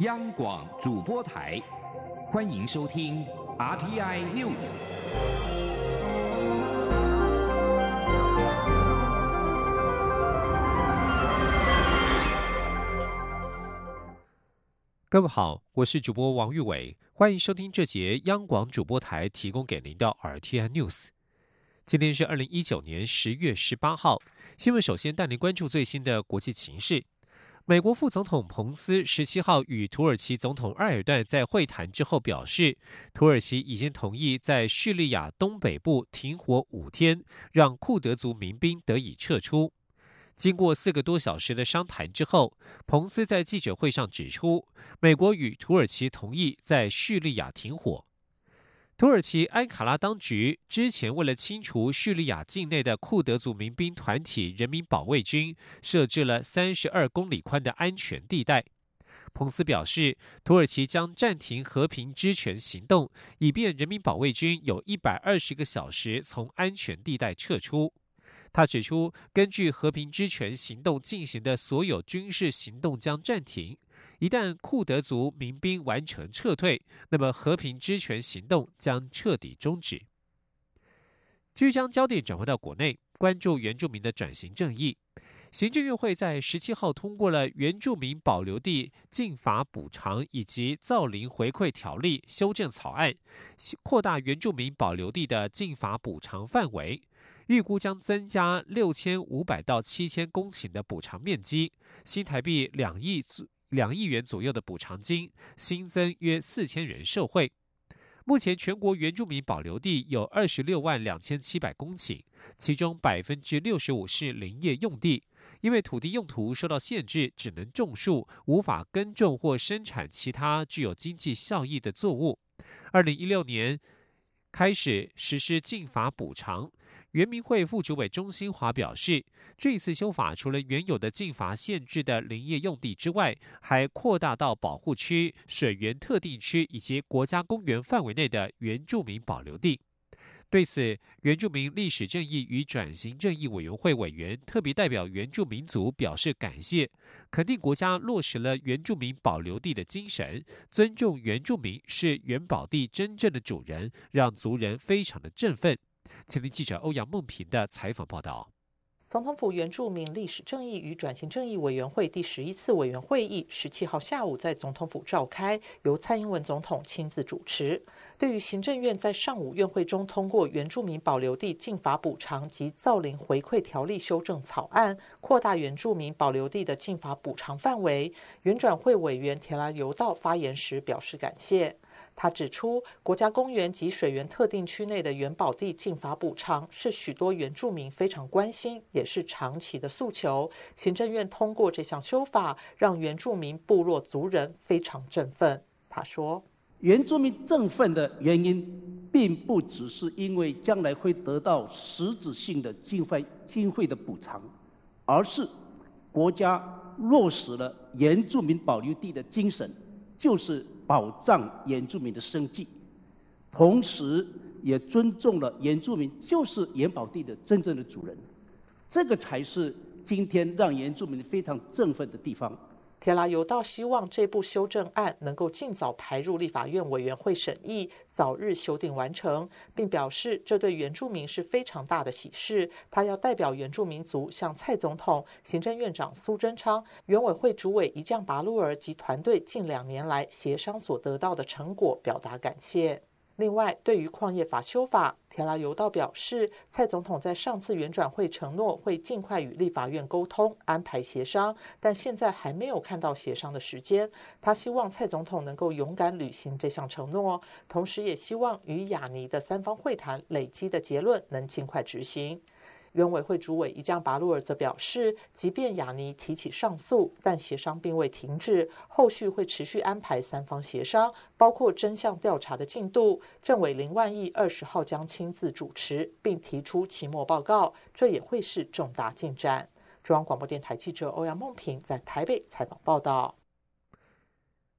央广主播台，欢迎收听 RTI News。各位好，我是主播王玉伟，欢迎收听这节央广主播台提供给您的 RTI News。今天是二零一九年十月十八号，新闻首先带您关注最新的国际情势。美国副总统彭斯十七号与土耳其总统埃尔段在会谈之后表示，土耳其已经同意在叙利亚东北部停火五天，让库德族民兵得以撤出。经过四个多小时的商谈之后，彭斯在记者会上指出，美国与土耳其同意在叙利亚停火。土耳其安卡拉当局之前为了清除叙利亚境内的库德族民兵团体人民保卫军，设置了三十二公里宽的安全地带。彭斯表示，土耳其将暂停和平之权行动，以便人民保卫军有一百二十个小时从安全地带撤出。他指出，根据和平之权行动进行的所有军事行动将暂停。一旦库德族民兵完成撤退，那么和平之权行动将彻底终止。据将焦点转回到国内，关注原住民的转型正义。行政院会在十七号通过了原住民保留地禁伐补偿以及造林回馈条例修正草案，扩大原住民保留地的禁伐补偿范围。预估将增加六千五百到七千公顷的补偿面积，新台币两亿两亿元左右的补偿金，新增约四千人受惠。目前全国原住民保留地有二十六万两千七百公顷，其中百分之六十五是林业用地，因为土地用途受到限制，只能种树，无法耕种或生产其他具有经济效益的作物。二零一六年。开始实施禁伐补偿，原民会副主委钟新华表示，这次修法除了原有的禁伐限制的林业用地之外，还扩大到保护区、水源特定区以及国家公园范围内的原住民保留地。对此，原住民历史正义与转型正义委员会委员特别代表原住民族表示感谢，肯定国家落实了原住民保留地的精神，尊重原住民是原保地真正的主人，让族人非常的振奋。请听记者欧阳梦平的采访报道。总统府原住民历史正义与转型正义委员会第十一次委员会议十七号下午在总统府召开，由蔡英文总统亲自主持。对于行政院在上午院会中通过原住民保留地禁法补偿及造林回馈条例修正草案，扩大原住民保留地的禁法补偿范围，原转会委员田拉游道发言时表示感谢。他指出，国家公园及水源特定区内的原保地禁伐补偿是许多原住民非常关心，也是长期的诉求。行政院通过这项修法，让原住民部落族人非常振奋。他说：“原住民振奋的原因，并不只是因为将来会得到实质性的经费经费的补偿，而是国家落实了原住民保留地的精神，就是。”保障原住民的生计，同时也尊重了原住民就是原宝地的真正的主人，这个才是今天让原住民非常振奋的地方。铁拉尤道希望这部修正案能够尽早排入立法院委员会审议，早日修订完成，并表示这对原住民是非常大的喜事。他要代表原住民族向蔡总统、行政院长苏贞昌、原委会主委一将拔路尔及团队近两年来协商所得到的成果表达感谢。另外，对于矿业法修法，田拉尤道表示，蔡总统在上次原转会承诺会尽快与立法院沟通安排协商，但现在还没有看到协商的时间。他希望蔡总统能够勇敢履行这项承诺，同时也希望与雅尼的三方会谈累积的结论能尽快执行。原委会主委伊江拔路尔则表示，即便雅尼提起上诉，但协商并未停止，后续会持续安排三方协商，包括真相调查的进度。政委林万亿二十号将亲自主持，并提出期末报告，这也会是重大进展。中央广播电台记者欧阳梦平在台北采访报道。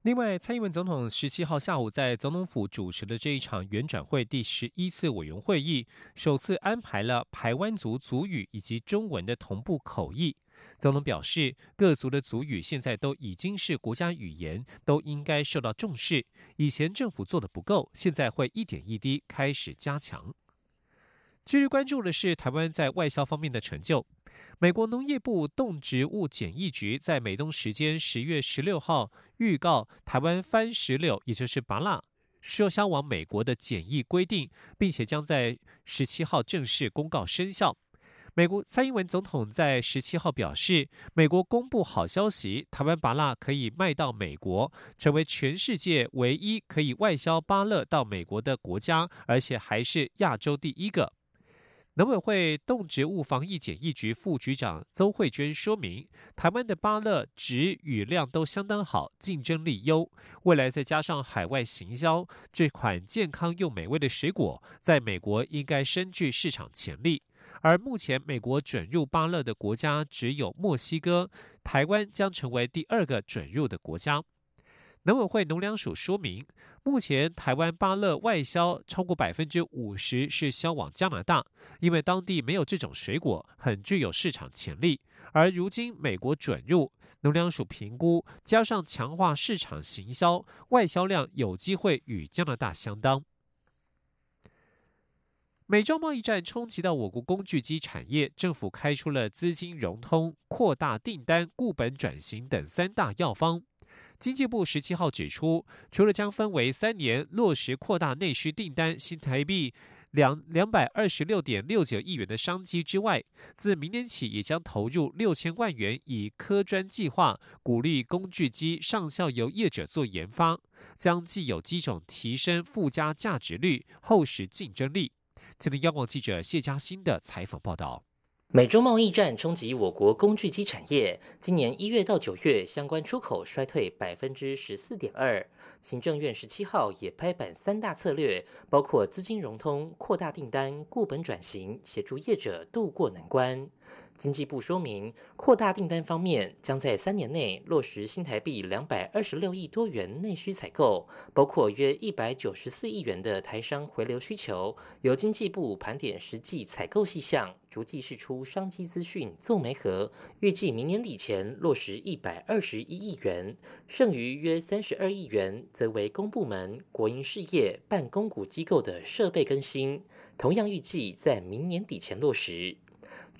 另外，蔡英文总统十七号下午在总统府主持的这一场原转会第十一次委员会议，首次安排了台湾族族语以及中文的同步口译。总统表示，各族的族语现在都已经是国家语言，都应该受到重视。以前政府做的不够，现在会一点一滴开始加强。继续关注的是台湾在外销方面的成就。美国农业部动植物检疫局在美东时间十月十六号预告，台湾番石榴，也就是芭辣，需销往美国的检疫规定，并且将在十七号正式公告生效。美国蔡英文总统在十七号表示，美国公布好消息，台湾芭辣可以卖到美国，成为全世界唯一可以外销芭乐到美国的国家，而且还是亚洲第一个。农委会动植物防疫检疫局副局长邹慧娟说明，台湾的芭乐质与量都相当好，竞争力优。未来再加上海外行销，这款健康又美味的水果，在美国应该深具市场潜力。而目前美国准入芭乐的国家只有墨西哥，台湾将成为第二个准入的国家。农委会农粮署说明，目前台湾芭乐外销超过百分之五十是销往加拿大，因为当地没有这种水果，很具有市场潜力。而如今美国准入，农粮署评估加上强化市场行销，外销量有机会与加拿大相当。美洲贸易战冲击到我国工具机产业，政府开出了资金融通、扩大订单、固本转型等三大药方。经济部十七号指出，除了将分为三年落实扩大内需订单新台币两两百二十六点六九亿元的商机之外，自明年起也将投入六千万元以科专计划，鼓励工具机上校由业者做研发，将既有机种提升附加价值率、厚实竞争力。今天，央广记者谢嘉欣的采访报道。美洲贸易战冲击我国工具机产业，今年一月到九月，相关出口衰退百分之十四点二。行政院十七号也拍板三大策略，包括资金融通、扩大订单、固本转型，协助业者渡过难关。经济部说明，扩大订单方面，将在三年内落实新台币两百二十六亿多元内需采购，包括约一百九十四亿元的台商回流需求。由经济部盘点实际采购细项，逐季释出商机资讯，做媒合，预计明年底前落实一百二十一亿元，剩余约三十二亿元则为公部门、国营事业、办公股机构的设备更新，同样预计在明年底前落实。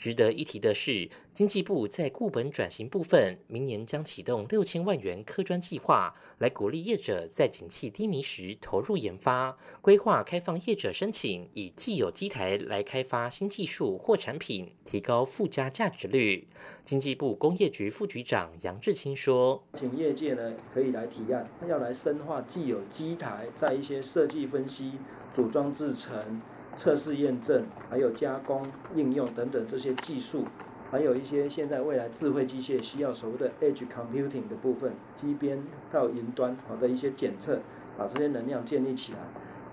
值得一提的是，经济部在固本转型部分，明年将启动六千万元科专计划，来鼓励业者在景气低迷时投入研发，规划开放业者申请，以既有机台来开发新技术或产品，提高附加价值率。经济部工业局副局长杨志清说：“请业界呢可以来提案，要来深化既有机台在一些设计分析、组装制成。”测试验证，还有加工应用等等这些技术，还有一些现在未来智慧机械需要所谓的 edge computing 的部分，机边到云端好的一些检测，把这些能量建立起来。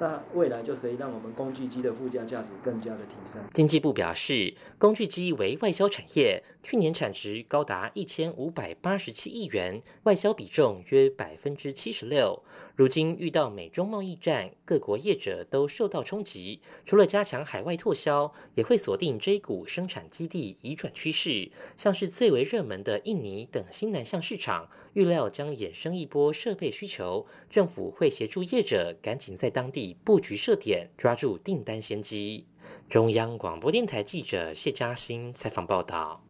那未来就可以让我们工具机的附加价值更加的提升。经济部表示，工具机为外销产业，去年产值高达一千五百八十七亿元，外销比重约百分之七十六。如今遇到美中贸易战，各国业者都受到冲击，除了加强海外拓销，也会锁定 J 股生产基地移转趋势，像是最为热门的印尼等新南向市场，预料将衍生一波设备需求，政府会协助业者赶紧在当地。布局设点，抓住订单先机。中央广播电台记者谢嘉欣采访报道。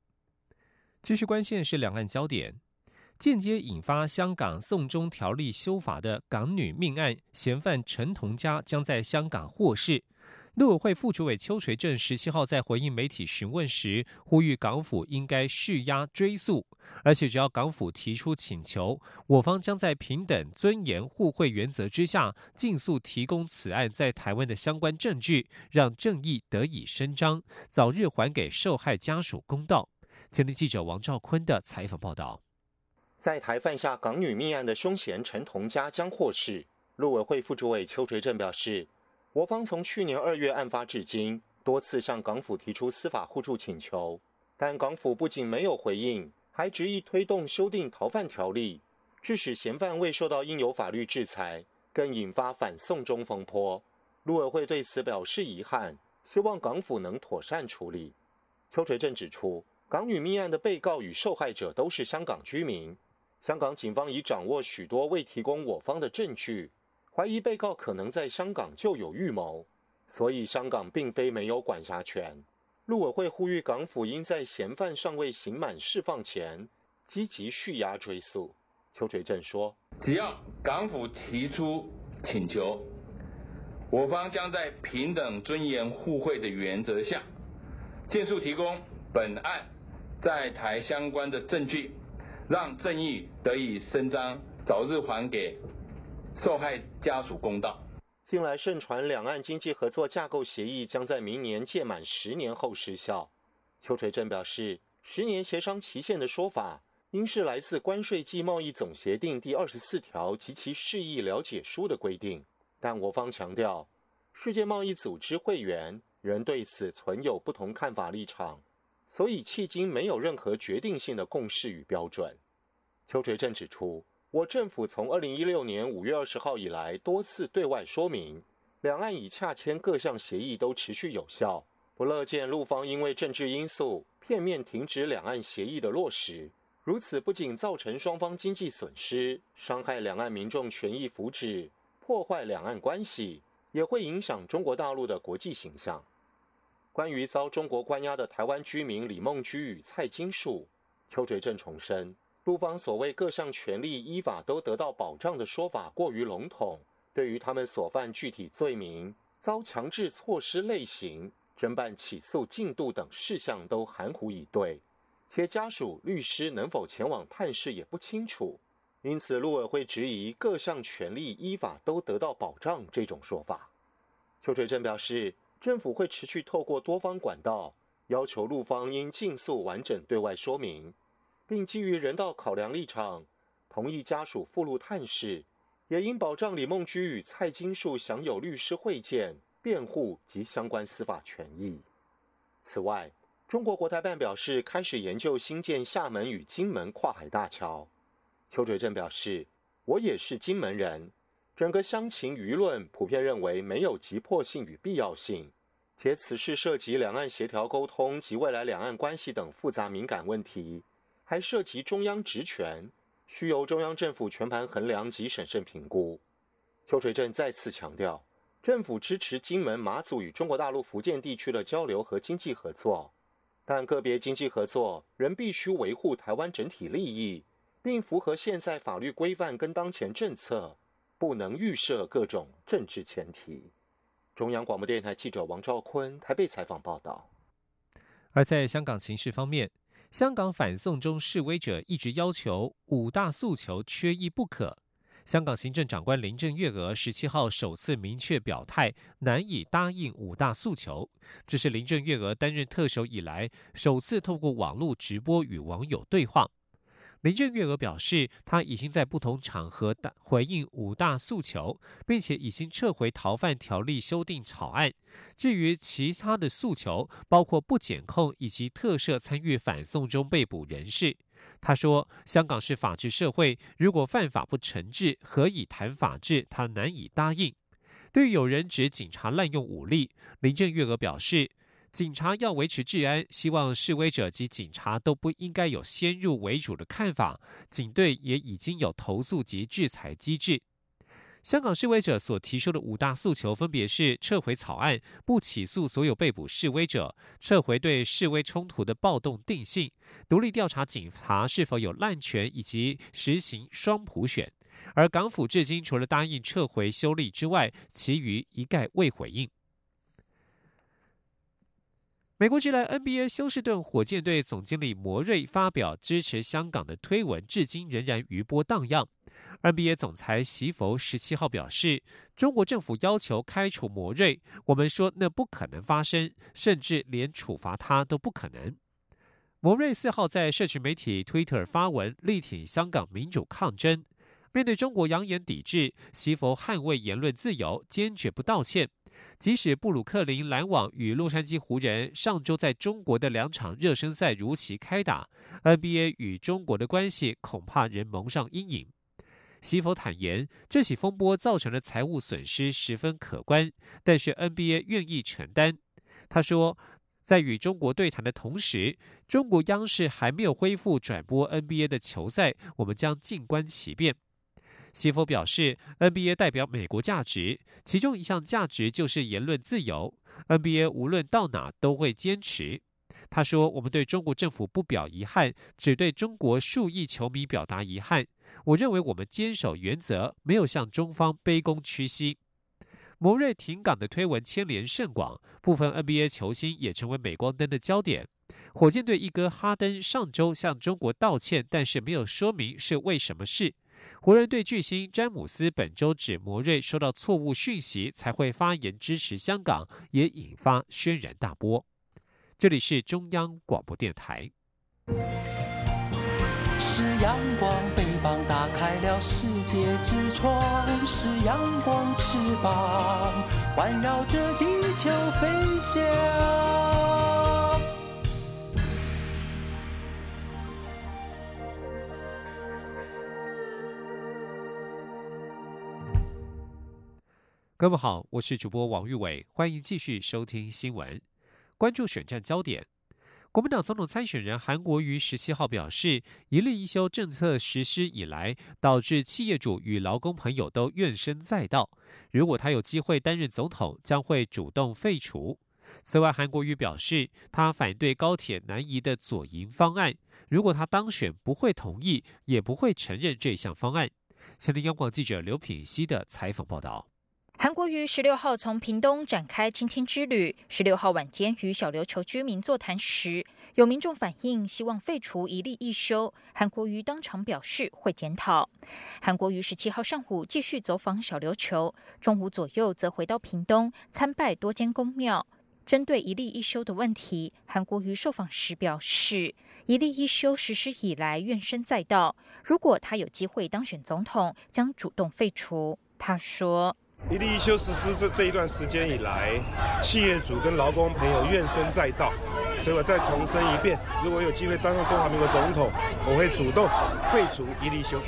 继续关心的是两岸焦点，间接引发香港送中条例修法的港女命案嫌犯陈同佳将在香港获释。陆委会副主委邱垂正十七号在回应媒体询问时，呼吁港府应该续押追诉，而且只要港府提出请求，我方将在平等、尊严、互惠原则之下，尽速提供此案在台湾的相关证据，让正义得以伸张，早日还给受害家属公道。前天记者王兆坤的采访报道，在台犯下港女命案的凶嫌陈同佳将获释。陆委会副主委邱垂正表示。我方从去年二月案发至今，多次向港府提出司法互助请求，但港府不仅没有回应，还执意推动修订逃犯条例。致使嫌犯未受到应有法律制裁，更引发反送中风波。陆委会对此表示遗憾，希望港府能妥善处理。邱垂正指出，港女命案的被告与受害者都是香港居民，香港警方已掌握许多未提供我方的证据，怀疑被告可能在香港就有预谋，所以香港并非没有管辖权。陆委会呼吁港府应在嫌犯尚未刑满释放前，积极续押追诉。邱垂正说：“只要港府提出请求，我方将在平等、尊严、互惠的原则下，尽速提供本案在台相关的证据，让正义得以伸张，早日还给受害家属公道。”近来盛传两岸经济合作架构协议将在明年届满十年后失效。邱垂正表示，十年协商期限的说法，应是来自关税暨贸易总协定第二十四条及其释义了解书的规定。但我方强调，世界贸易组织会员仍对此存有不同看法立场，所以迄今没有任何决定性的共识与标准。邱垂正指出。我政府从二零一六年五月二十号以来，多次对外说明，两岸已洽签各项协议都持续有效，不乐见陆方因为政治因素片面停止两岸协议的落实。如此不仅造成双方经济损失，伤害两岸民众权益福祉，破坏两岸关系，也会影响中国大陆的国际形象。关于遭中国关押的台湾居民李梦居与蔡金树，邱垂正重申。陆方所谓各项权利依法都得到保障的说法过于笼统，对于他们所犯具体罪名、遭强制措施类型、侦办起诉进度等事项都含糊以对，且家属、律师能否前往探视也不清楚，因此陆委会质疑各项权利依法都得到保障这种说法。邱垂正表示，政府会持续透过多方管道，要求陆方应尽速完整对外说明。并基于人道考量立场，同意家属赴陆探视，也应保障李梦居与蔡金树享有律师会见、辩护及相关司法权益。此外，中国国台办表示开始研究新建厦门与金门跨海大桥。邱垂正表示：“我也是金门人，整个乡情舆论普遍认为没有急迫性与必要性，且此事涉及两岸协调沟通及未来两岸关系等复杂敏感问题。”还涉及中央职权，需由中央政府全盘衡量及审慎评估。邱垂正再次强调，政府支持金门、马祖与中国大陆福建地区的交流和经济合作，但个别经济合作仍必须维护台湾整体利益，并符合现在法律规范跟当前政策，不能预设各种政治前提。中央广播电台记者王兆坤台北采访报道。而在香港情势方面。香港反送中示威者一直要求五大诉求缺一不可。香港行政长官林郑月娥十七号首次明确表态，难以答应五大诉求。这是林郑月娥担任特首以来首次透过网络直播与网友对话。林郑月娥表示，他已经在不同场合回应五大诉求，并且已经撤回逃犯条例修订草案。至于其他的诉求，包括不检控以及特赦参与反送中被捕人士，他说：“香港是法治社会，如果犯法不惩治，何以谈法治？他难以答应。”对于有人指警察滥用武力，林郑月娥表示。警察要维持治安，希望示威者及警察都不应该有先入为主的看法。警队也已经有投诉及制裁机制。香港示威者所提出的五大诉求分别是：撤回草案、不起诉所有被捕示威者、撤回对示威冲突的暴动定性、独立调查警察是否有滥权，以及实行双普选。而港府至今除了答应撤回修例之外，其余一概未回应。美国职篮 NBA 休斯顿火箭队总经理摩瑞发表支持香港的推文，至今仍然余波荡漾。NBA 总裁席佛十七号表示，中国政府要求开除摩瑞，我们说那不可能发生，甚至连处罚他都不可能。摩瑞四号在社群媒体 Twitter 发文，力挺香港民主抗争。面对中国扬言抵制，西佛捍卫言论自由，坚决不道歉。即使布鲁克林篮网与洛杉矶湖人上周在中国的两场热身赛如期开打，NBA 与中国的关系恐怕仍蒙上阴影。西佛坦言，这起风波造成的财务损失十分可观，但是 NBA 愿意承担。他说，在与中国对谈的同时，中国央视还没有恢复转播 NBA 的球赛，我们将静观其变。西佛表示，NBA 代表美国价值，其中一项价值就是言论自由，NBA 无论到哪都会坚持。他说：“我们对中国政府不表遗憾，只对中国数亿球迷表达遗憾。我认为我们坚守原则，没有向中方卑躬屈膝。”摩瑞停港的推文牵连甚广，部分 NBA 球星也成为镁光灯的焦点。火箭队一哥哈登上周向中国道歉，但是没有说明是为什么事。湖人队巨星詹姆斯本周指摩瑞收到错误讯息，才会发言支持香港，也引发轩然大波。这里是中央广播电台。是阳光，翅膀打开了世界之窗；是阳光，翅膀环绕着地球飞翔。各位好，我是主播王玉伟，欢迎继续收听新闻。关注选战焦点，国民党总统参选人韩国瑜十七号表示，一例一休政策实施以来，导致企业主与劳工朋友都怨声载道。如果他有机会担任总统，将会主动废除。此外，韩国瑜表示，他反对高铁南移的左营方案。如果他当选，不会同意，也不会承认这项方案。现听央广记者刘品熙的采访报道。韩国瑜十六号从屏东展开青天之旅。十六号晚间与小琉球居民座谈时，有民众反映希望废除一例一休，韩国瑜当场表示会检讨。韩国瑜十七号上午继续走访小琉球，中午左右则回到屏东参拜多间宫庙。针对一例一休的问题，韩国瑜受访时表示，一例一休实施以来怨声载道，如果他有机会当选总统，将主动废除。他说。一例一休实施这这一段时间以来，企业主跟劳工朋友怨声载道，所以我再重申一遍：如果有机会当上中华民国总统，我会主动废除一例一休。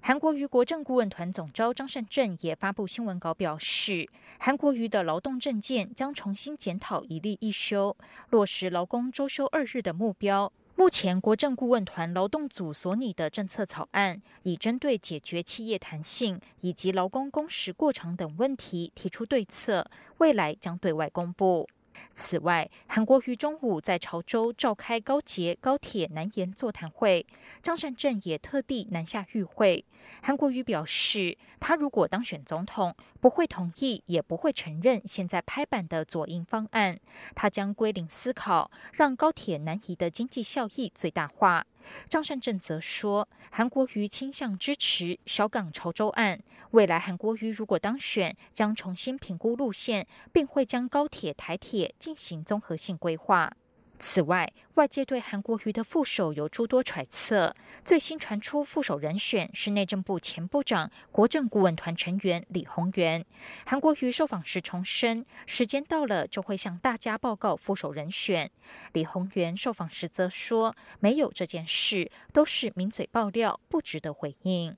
韩国瑜国政顾问团总召张善政也发布新闻稿表示，韩国瑜的劳动政见将重新检讨一例一休，落实劳工周休二日的目标。目前，国政顾问团劳动组所拟的政策草案，已针对解决企业弹性以及劳工工时过长等问题提出对策，未来将对外公布。此外，韩国瑜中午在潮州召开高捷高铁南延座谈会，张善政也特地南下与会。韩国瑜表示，他如果当选总统，不会同意，也不会承认现在拍板的左营方案，他将归零思考，让高铁南移的经济效益最大化。张善政则说，韩国瑜倾向支持小港潮州案。未来韩国瑜如果当选，将重新评估路线，并会将高铁、台铁进行综合性规划。此外，外界对韩国瑜的副手有诸多揣测。最新传出副手人选是内政部前部长、国政顾问团成员李鸿源。韩国瑜受访时重申，时间到了就会向大家报告副手人选。李鸿源受访时则说，没有这件事，都是名嘴爆料，不值得回应。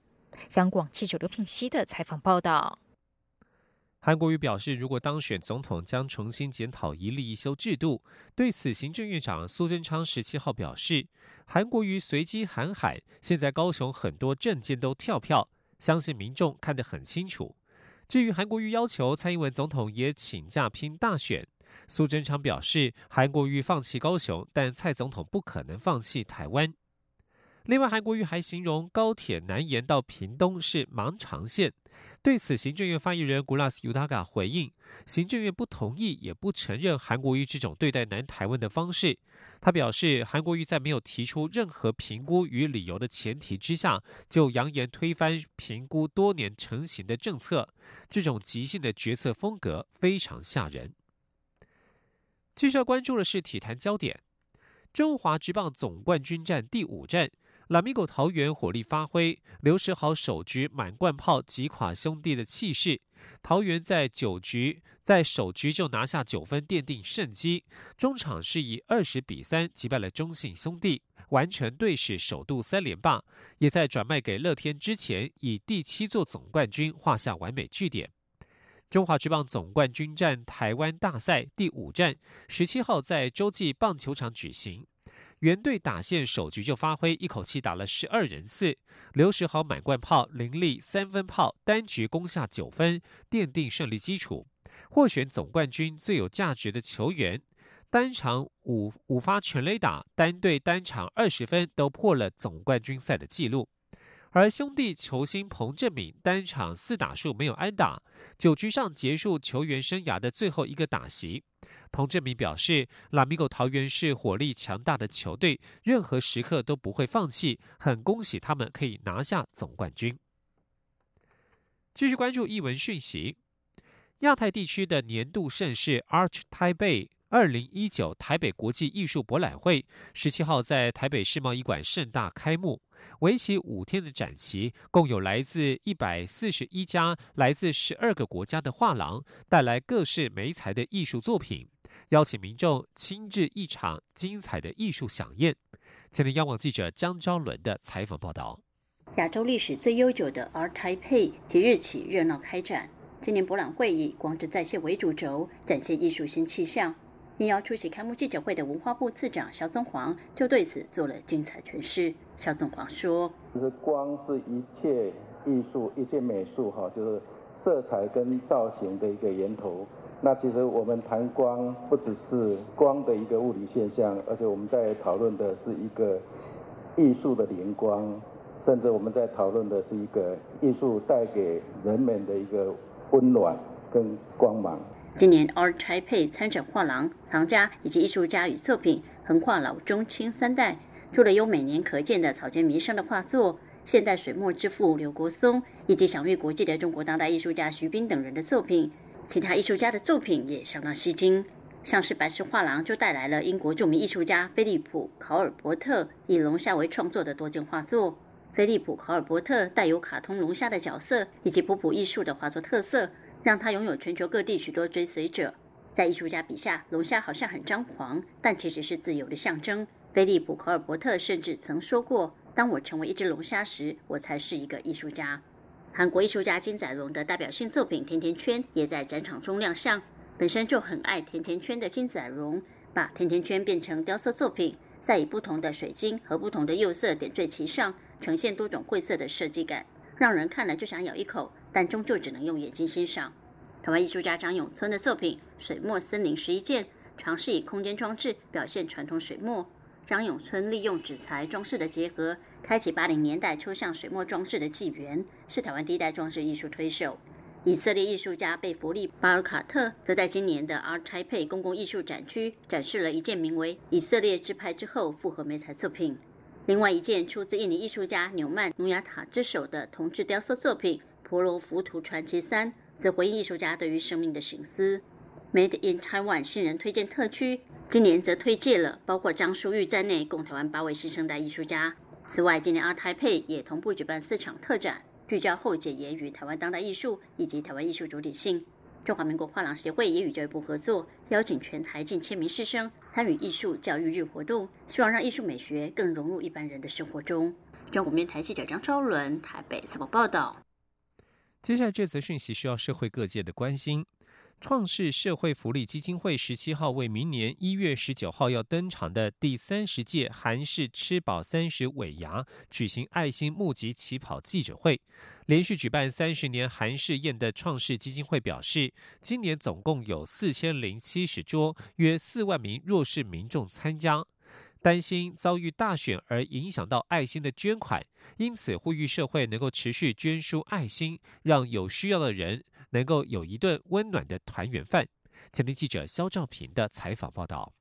央广记者刘品熙的采访报道。韩国瑜表示，如果当选总统，将重新检讨一例一休制度。对此，行政院长苏贞昌十七号表示，韩国瑜随机喊喊，现在高雄很多政见都跳票，相信民众看得很清楚。至于韩国瑜要求蔡英文总统也请假拼大选，苏贞昌表示，韩国瑜放弃高雄，但蔡总统不可能放弃台湾。另外，韩国瑜还形容高铁南延到屏东是盲肠线。对此，行政院发言人古拉斯尤达嘎回应，行政院不同意，也不承认韩国瑜这种对待南台湾的方式。他表示，韩国瑜在没有提出任何评估与理由的前提之下，就扬言推翻评估多年成型的政策，这种即兴的决策风格非常吓人。继续要关注的是体坛焦点，中华职棒总冠军战第五战。拉米狗桃园火力发挥，刘世豪首局满贯炮击垮兄弟的气势。桃园在九局在首局就拿下九分，奠定胜机。中场是以二十比三击败了中信兄弟，完成队史首度三连霸。也在转卖给乐天之前，以第七座总冠军画下完美句点。中华职棒总冠军战台湾大赛第五战，十七号在洲际棒球场举行。原队打线首局就发挥，一口气打了十二人次。刘时豪满贯炮，林立三分炮，单局攻下九分，奠定胜利基础。获选总冠军最有价值的球员，单场五五发全垒打，单队单场二十分，都破了总冠军赛的纪录。而兄弟球星彭振敏单场四打数没有安打，九局上结束球员生涯的最后一个打席。彭振敏表示，拉米狗桃园是火力强大的球队，任何时刻都不会放弃，很恭喜他们可以拿下总冠军。继续关注译文讯息，亚太地区的年度盛事 Arch Taipei。二零一九台北国际艺术博览会十七号在台北世贸艺馆盛大开幕，为期五天的展期，共有来自一百四十一家、来自十二个国家的画廊带来各式媒材的艺术作品，邀请民众亲至一场精彩的艺术飨宴。前天央网记者江昭伦的采访报道：亚洲历史最悠久的 Art Taipei 即日起热闹开展，今年博览会以“光之再现”为主轴，展现艺术新气象。应邀出席开幕记者会的文化部次长肖宗煌就对此做了精彩诠释。肖宗煌说：“其实光是一切艺术、一切美术，哈，就是色彩跟造型的一个源头。那其实我们谈光，不只是光的一个物理现象，而且我们在讨论的是一个艺术的灵光，甚至我们在讨论的是一个艺术带给人们的一个温暖跟光芒。”今年 Art Taipei 参展画廊藏家以及艺术家与作品横跨老中青三代，除了有每年可见的草间弥生的画作、现代水墨之父刘国松以及享誉国际的中国当代艺术家徐冰等人的作品，其他艺术家的作品也相当吸睛。像是白石画廊就带来了英国著名艺术家菲利普·考尔伯特以龙虾为创作的多件画作。菲利普·考尔伯特带有卡通龙虾的角色以及普普艺术的画作特色。让他拥有全球各地许多追随者。在艺术家笔下，龙虾好像很张狂，但其实是自由的象征。菲利普·科尔伯特甚至曾说过：“当我成为一只龙虾时，我才是一个艺术家。”韩国艺术家金载荣的代表性作品《甜甜圈》也在展场中亮相。本身就很爱甜甜圈的金载荣，把甜甜圈变成雕塑作品，再以不同的水晶和不同的釉色点缀其上，呈现多种晦涩的设计感，让人看了就想咬一口。但终究只能用眼睛欣赏。台湾艺术家张永村的作品《水墨森林十一件》，尝试以空间装置表现传统水墨。张永村利用纸材装饰的结合，开启八零年代抽象水墨装置的纪元，是台湾第一代装置艺术推手。以色列艺术家贝弗利·巴尔卡特则在今年的 Art Taipei 公共艺术展区展示了一件名为《以色列之派之后复合美彩》作品。另外一件出自印尼艺术家纽曼·努亚塔之手的铜制雕塑作品。《婆罗浮屠传奇三》则回应艺术家对于生命的醒思。Made in Taiwan 新人推荐特区今年则推荐了包括张淑玉在内共台湾八位新生代艺术家。此外，今年阿台配也同步举办四场特展，聚焦后解言与台湾当代艺术以及台湾艺术主体性。中华民国画廊协会也与教育部合作，邀请全台近千名师生参与艺术教育日活动，希望让艺术美学更融入一般人的生活中。中国面台记者张昭伦台北采访报道。接下来这则讯息需要社会各界的关心。创世社会福利基金会十七号为明年一月十九号要登场的第三十届韩式吃饱三十尾牙举行爱心募集起跑记者会。连续举办三十年韩式宴的创世基金会表示，今年总共有四千零七十桌，约四万名弱势民众参加。担心遭遇大选而影响到爱心的捐款，因此呼吁社会能够持续捐出爱心，让有需要的人能够有一顿温暖的团圆饭。前天记者肖兆平的采访报道。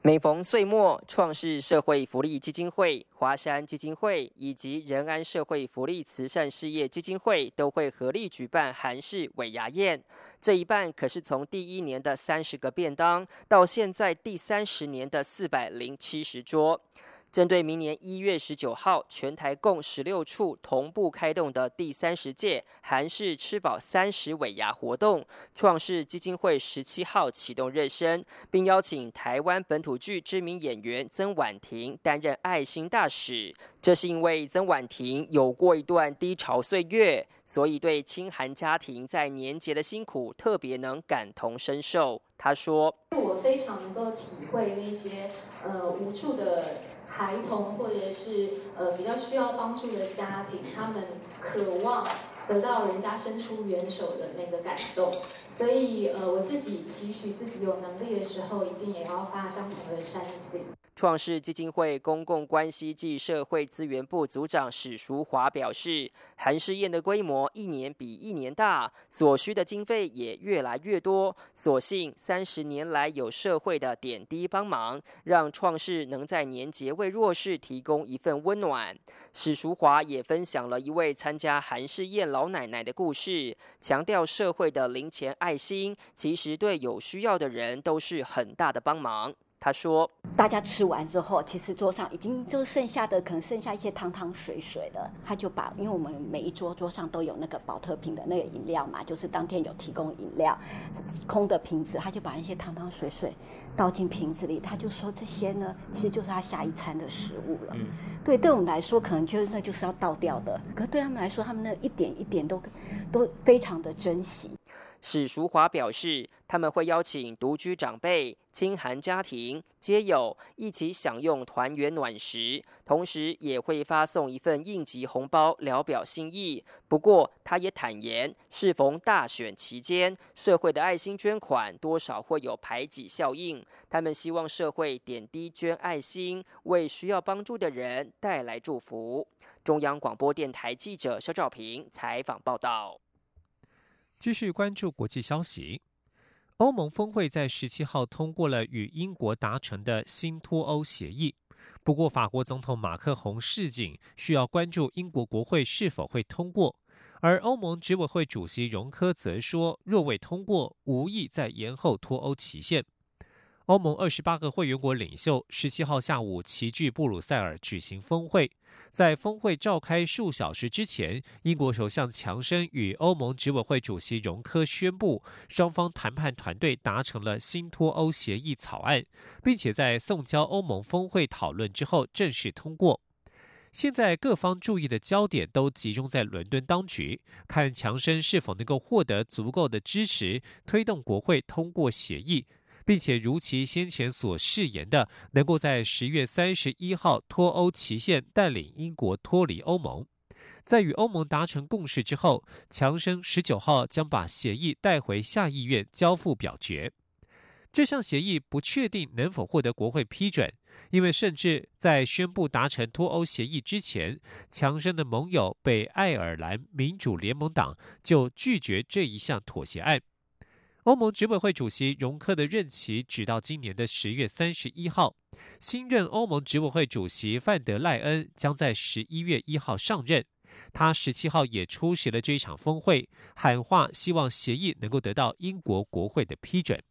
每逢岁末，创世社会福利基金会、华山基金会以及仁安社会福利慈善事业基金会都会合力举办韩式尾牙宴。这一办可是从第一年的三十个便当，到现在第三十年的四百零七十桌。针对明年一月十九号全台共十六处同步开动的第三十届韩式吃饱三十尾牙活动，创世基金会十七号启动热身，并邀请台湾本土剧知名演员曾婉婷担任爱心大使。这是因为曾婉婷有过一段低潮岁月，所以对清寒家庭在年节的辛苦特别能感同身受。他说：“我非常能够体会那些呃无助的孩童，或者是呃比较需要帮助的家庭，他们渴望得到人家伸出援手的那个感动。所以呃，我自己期许自己有能力的时候，一定也要发相同的善心。”创世基金会公共关系暨社会资源部组长史淑华表示，韩式宴的规模一年比一年大，所需的经费也越来越多。所幸三十年来有社会的点滴帮忙，让创世能在年节为弱势提供一份温暖。史淑华也分享了一位参加韩式宴老奶奶的故事，强调社会的零钱爱心，其实对有需要的人都是很大的帮忙。他说：“大家吃完之后，其实桌上已经就剩下的，可能剩下一些汤汤水水了。他就把，因为我们每一桌桌上都有那个保特瓶的那个饮料嘛，就是当天有提供饮料，空的瓶子，他就把那些汤汤水水倒进瓶子里。他就说这些呢，其实就是他下一餐的食物了。对，对我们来说，可能就是那就是要倒掉的，可对他们来说，他们那一点一点都都非常的珍惜。”史淑华表示，他们会邀请独居长辈、亲寒家庭、街友一起享用团圆暖食，同时也会发送一份应急红包，聊表心意。不过，他也坦言，适逢大选期间，社会的爱心捐款多少会有排挤效应。他们希望社会点滴捐爱心，为需要帮助的人带来祝福。中央广播电台记者肖照平采访报道。继续关注国际消息，欧盟峰会在十七号通过了与英国达成的新脱欧协议。不过，法国总统马克宏示警，需要关注英国国会是否会通过。而欧盟执委会主席容科则说，若未通过，无意再延后脱欧期限。欧盟二十八个会员国领袖十七号下午齐聚布鲁塞尔举行峰会，在峰会召开数小时之前，英国首相强生与欧盟执委会主席容科宣布，双方谈判团队达成了新脱欧协议草案，并且在送交欧盟峰会讨论之后正式通过。现在各方注意的焦点都集中在伦敦当局，看强生是否能够获得足够的支持，推动国会通过协议。并且如其先前所誓言的，能够在十月三十一号脱欧期限带领英国脱离欧盟。在与欧盟达成共识之后，强生十九号将把协议带回下议院交付表决。这项协议不确定能否获得国会批准，因为甚至在宣布达成脱欧协议之前，强生的盟友北爱尔兰民主联盟党就拒绝这一项妥协案。欧盟执委会主席容克的任期直到今年的十月三十一号，新任欧盟执委会主席范德赖恩将在十一月一号上任。他十七号也出席了这一场峰会，喊话希望协议能够得到英国国会的批准。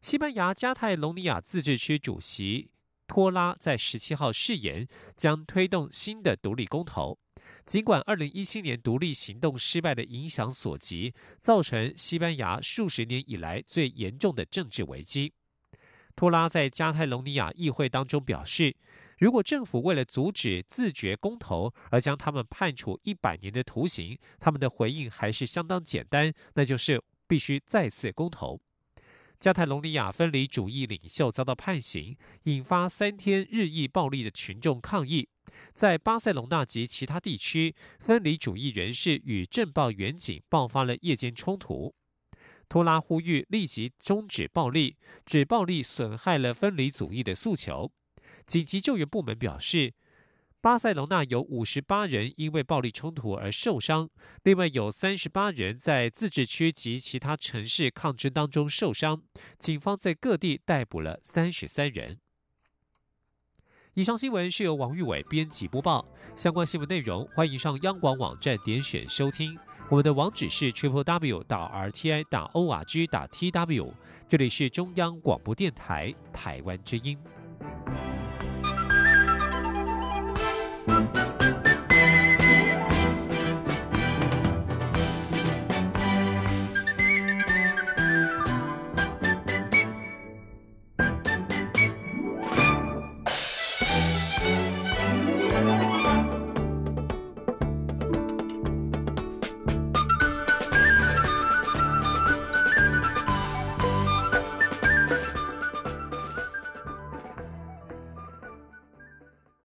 西班牙加泰隆尼亚自治区主席托拉在十七号誓言将推动新的独立公投。尽管二零一七年独立行动失败的影响所及，造成西班牙数十年以来最严重的政治危机，托拉在加泰隆尼亚议会当中表示，如果政府为了阻止自觉公投而将他们判处一百年的徒刑，他们的回应还是相当简单，那就是必须再次公投。加泰隆尼亚分离主义领袖遭到判刑，引发三天日益暴力的群众抗议。在巴塞隆纳及其他地区，分离主义人士与政报员警爆发了夜间冲突。托拉呼吁立即终止暴力，指暴力损害了分离主义的诉求。紧急救援部门表示，巴塞隆纳有五十八人因为暴力冲突而受伤，另外有三十八人在自治区及其他城市抗争当中受伤。警方在各地逮捕了三十三人。以上新闻是由王玉伟编辑播报。相关新闻内容，欢迎上央广网站点选收听。我们的网址是 triple w 打 r t i 打 o r g 打 t w。这里是中央广播电台台湾之音。